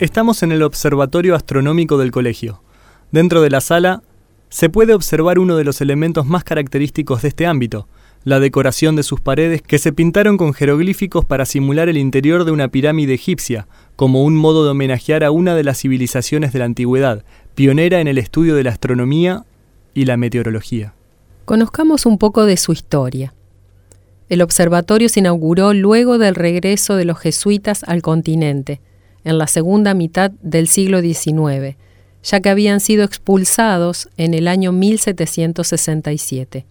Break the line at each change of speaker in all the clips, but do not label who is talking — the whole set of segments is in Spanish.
Estamos en el Observatorio Astronómico del Colegio. Dentro de la sala se puede observar uno de los elementos más característicos de este ámbito, la decoración de sus paredes que se pintaron con jeroglíficos para simular el interior de una pirámide egipcia, como un modo de homenajear a una de las civilizaciones de la antigüedad, pionera en el estudio de la astronomía y la meteorología.
Conozcamos un poco de su historia. El observatorio se inauguró luego del regreso de los jesuitas al continente, en la segunda mitad del siglo XIX, ya que habían sido expulsados en el año 1767.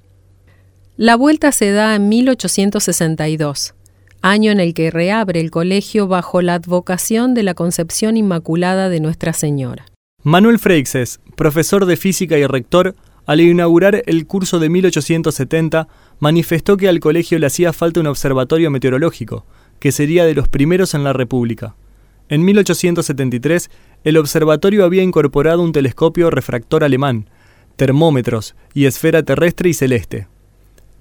La vuelta se da en 1862, año en el que reabre el colegio bajo la advocación de la Concepción Inmaculada de Nuestra Señora.
Manuel Freixes, profesor de física y rector, al inaugurar el curso de 1870, manifestó que al colegio le hacía falta un observatorio meteorológico, que sería de los primeros en la República. En 1873, el observatorio había incorporado un telescopio refractor alemán, termómetros y esfera terrestre y celeste.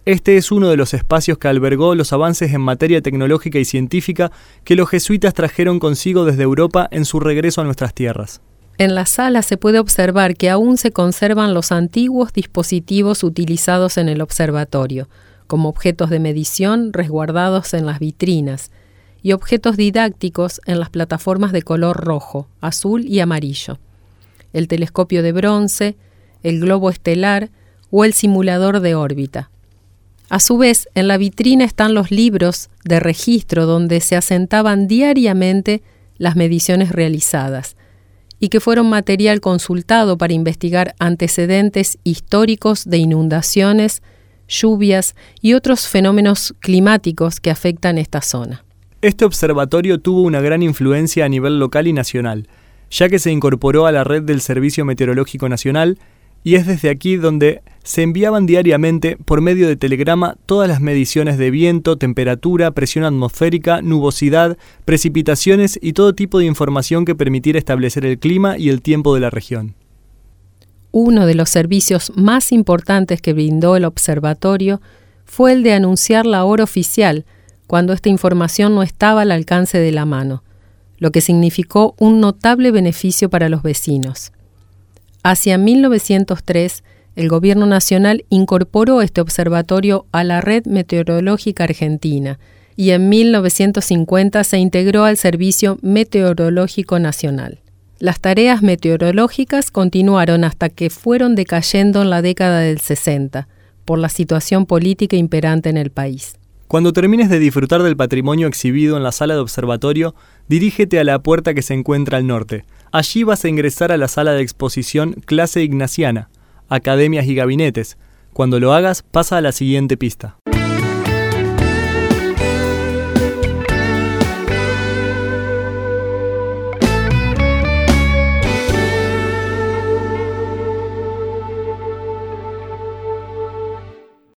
Este es uno de los espacios que albergó los avances en materia tecnológica y científica que los jesuitas trajeron consigo desde Europa en su regreso a nuestras tierras.
En la sala se puede observar que aún se conservan los antiguos dispositivos utilizados en el observatorio, como objetos de medición resguardados en las vitrinas, y objetos didácticos en las plataformas de color rojo, azul y amarillo, el telescopio de bronce, el globo estelar o el simulador de órbita. A su vez, en la vitrina están los libros de registro donde se asentaban diariamente las mediciones realizadas y que fueron material consultado para investigar antecedentes históricos de inundaciones, lluvias y otros fenómenos climáticos que afectan esta zona.
Este observatorio tuvo una gran influencia a nivel local y nacional, ya que se incorporó a la red del Servicio Meteorológico Nacional y es desde aquí donde se enviaban diariamente por medio de telegrama todas las mediciones de viento, temperatura, presión atmosférica, nubosidad, precipitaciones y todo tipo de información que permitiera establecer el clima y el tiempo de la región.
Uno de los servicios más importantes que brindó el observatorio fue el de anunciar la hora oficial, cuando esta información no estaba al alcance de la mano, lo que significó un notable beneficio para los vecinos. Hacia 1903, el Gobierno Nacional incorporó este observatorio a la Red Meteorológica Argentina y en 1950 se integró al Servicio Meteorológico Nacional. Las tareas meteorológicas continuaron hasta que fueron decayendo en la década del 60 por la situación política imperante en el país.
Cuando termines de disfrutar del patrimonio exhibido en la sala de observatorio, dirígete a la puerta que se encuentra al norte. Allí vas a ingresar a la sala de exposición Clase Ignaciana, Academias y Gabinetes. Cuando lo hagas, pasa a la siguiente pista.